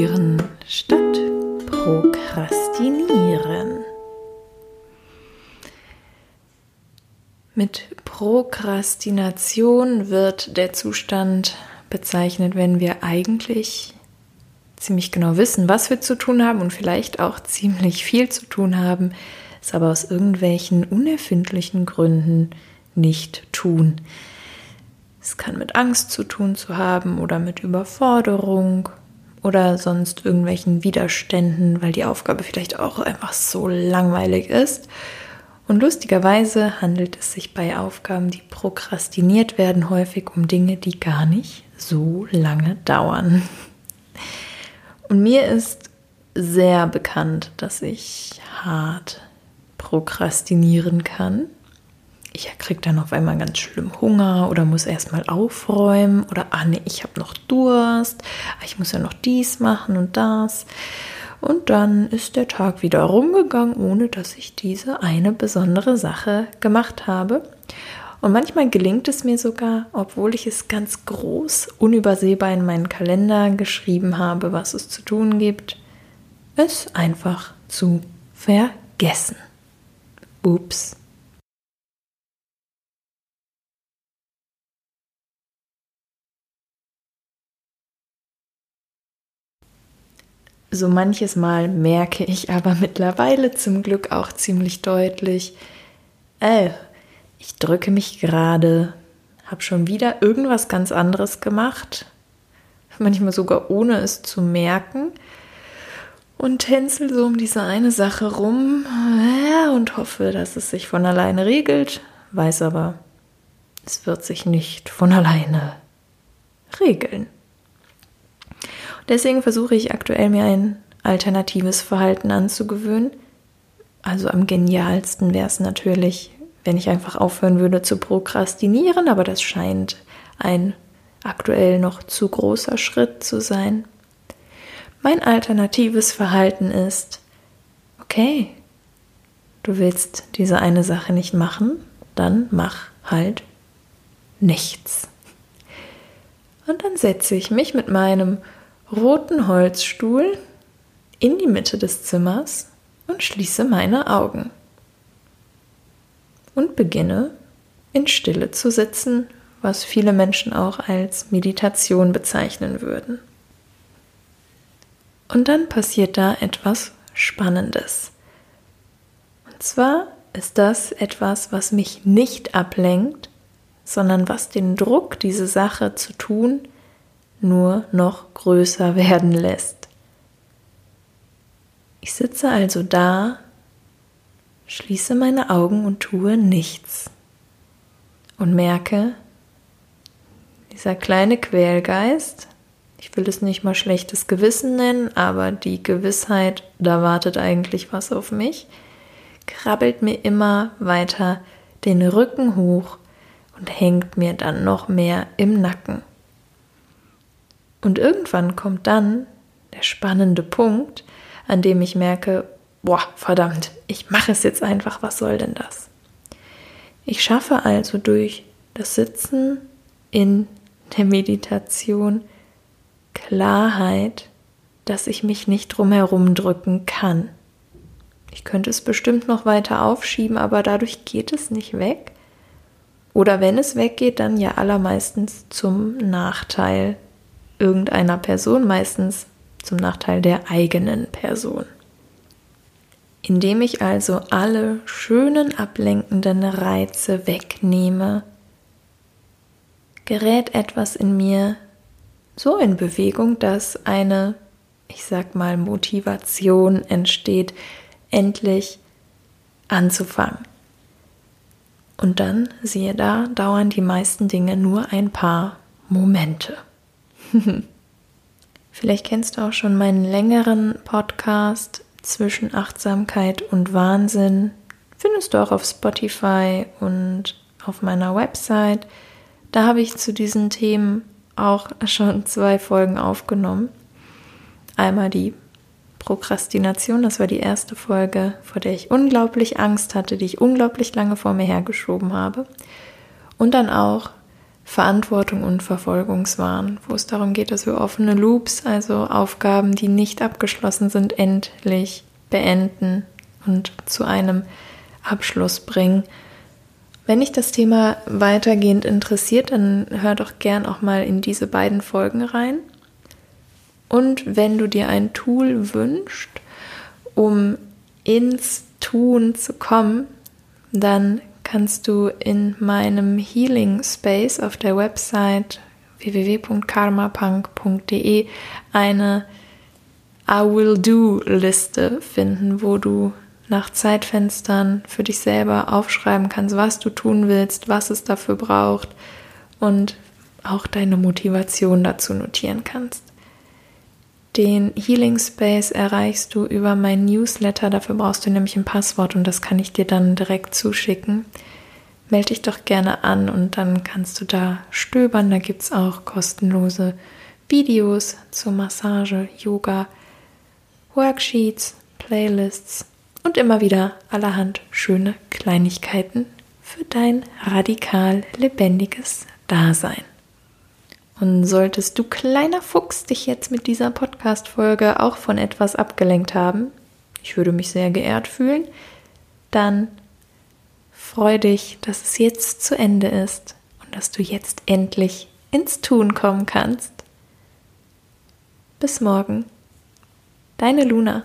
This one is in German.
Reagieren statt Prokrastinieren. Mit Prokrastination wird der Zustand bezeichnet, wenn wir eigentlich ziemlich genau wissen, was wir zu tun haben und vielleicht auch ziemlich viel zu tun haben, es aber aus irgendwelchen unerfindlichen Gründen nicht tun. Es kann mit Angst zu tun zu haben oder mit Überforderung oder sonst irgendwelchen Widerständen, weil die Aufgabe vielleicht auch einfach so langweilig ist. Und lustigerweise handelt es sich bei Aufgaben, die prokrastiniert werden, häufig um Dinge, die gar nicht so lange dauern. Und mir ist sehr bekannt, dass ich hart prokrastinieren kann ich kriege dann auf einmal ganz schlimm Hunger oder muss erstmal aufräumen oder ah nee, ich habe noch Durst, ah, ich muss ja noch dies machen und das. Und dann ist der Tag wieder rumgegangen, ohne dass ich diese eine besondere Sache gemacht habe. Und manchmal gelingt es mir sogar, obwohl ich es ganz groß, unübersehbar in meinen Kalender geschrieben habe, was es zu tun gibt, es einfach zu vergessen. Ups. So manches Mal merke ich aber mittlerweile zum Glück auch ziemlich deutlich, äh, ich drücke mich gerade, habe schon wieder irgendwas ganz anderes gemacht, manchmal sogar ohne es zu merken. Und tänzel so um diese eine Sache rum äh, und hoffe, dass es sich von alleine regelt, weiß aber, es wird sich nicht von alleine regeln. Deswegen versuche ich aktuell mir ein alternatives Verhalten anzugewöhnen. Also am genialsten wäre es natürlich, wenn ich einfach aufhören würde zu prokrastinieren, aber das scheint ein aktuell noch zu großer Schritt zu sein. Mein alternatives Verhalten ist, okay, du willst diese eine Sache nicht machen, dann mach halt nichts. Und dann setze ich mich mit meinem roten Holzstuhl in die Mitte des Zimmers und schließe meine Augen und beginne in Stille zu sitzen, was viele Menschen auch als Meditation bezeichnen würden. Und dann passiert da etwas Spannendes. Und zwar ist das etwas, was mich nicht ablenkt, sondern was den Druck, diese Sache zu tun, nur noch größer werden lässt. Ich sitze also da, schließe meine Augen und tue nichts und merke, dieser kleine Quälgeist, ich will es nicht mal schlechtes Gewissen nennen, aber die Gewissheit, da wartet eigentlich was auf mich, krabbelt mir immer weiter den Rücken hoch und hängt mir dann noch mehr im Nacken. Und irgendwann kommt dann der spannende Punkt, an dem ich merke, boah, verdammt, ich mache es jetzt einfach, was soll denn das? Ich schaffe also durch das Sitzen in der Meditation Klarheit, dass ich mich nicht drumherum drücken kann. Ich könnte es bestimmt noch weiter aufschieben, aber dadurch geht es nicht weg. Oder wenn es weggeht, dann ja allermeistens zum Nachteil irgendeiner Person, meistens zum Nachteil der eigenen Person. Indem ich also alle schönen ablenkenden Reize wegnehme, gerät etwas in mir so in Bewegung, dass eine, ich sag mal, Motivation entsteht, endlich anzufangen. Und dann, siehe da, dauern die meisten Dinge nur ein paar Momente. Vielleicht kennst du auch schon meinen längeren Podcast zwischen Achtsamkeit und Wahnsinn. Findest du auch auf Spotify und auf meiner Website. Da habe ich zu diesen Themen auch schon zwei Folgen aufgenommen. Einmal die Prokrastination, das war die erste Folge, vor der ich unglaublich Angst hatte, die ich unglaublich lange vor mir hergeschoben habe. Und dann auch Verantwortung und Verfolgungswahn, wo es darum geht, dass wir offene Loops, also Aufgaben, die nicht abgeschlossen sind, endlich beenden und zu einem Abschluss bringen. Wenn dich das Thema weitergehend interessiert, dann hör doch gern auch mal in diese beiden Folgen rein. Und wenn du dir ein Tool wünschst, um ins Tun zu kommen, dann kannst du in meinem Healing Space auf der Website www.karmapunk.de eine I will do Liste finden, wo du nach Zeitfenstern für dich selber aufschreiben kannst, was du tun willst, was es dafür braucht und auch deine Motivation dazu notieren kannst. Den Healing Space erreichst du über mein Newsletter. Dafür brauchst du nämlich ein Passwort und das kann ich dir dann direkt zuschicken. Melde dich doch gerne an und dann kannst du da stöbern. Da gibt es auch kostenlose Videos zur Massage, Yoga, Worksheets, Playlists und immer wieder allerhand schöne Kleinigkeiten für dein radikal lebendiges Dasein. Und solltest du kleiner Fuchs dich jetzt mit dieser Podcast-Folge auch von etwas abgelenkt haben, ich würde mich sehr geehrt fühlen, dann freu dich, dass es jetzt zu Ende ist und dass du jetzt endlich ins Tun kommen kannst. Bis morgen. Deine Luna.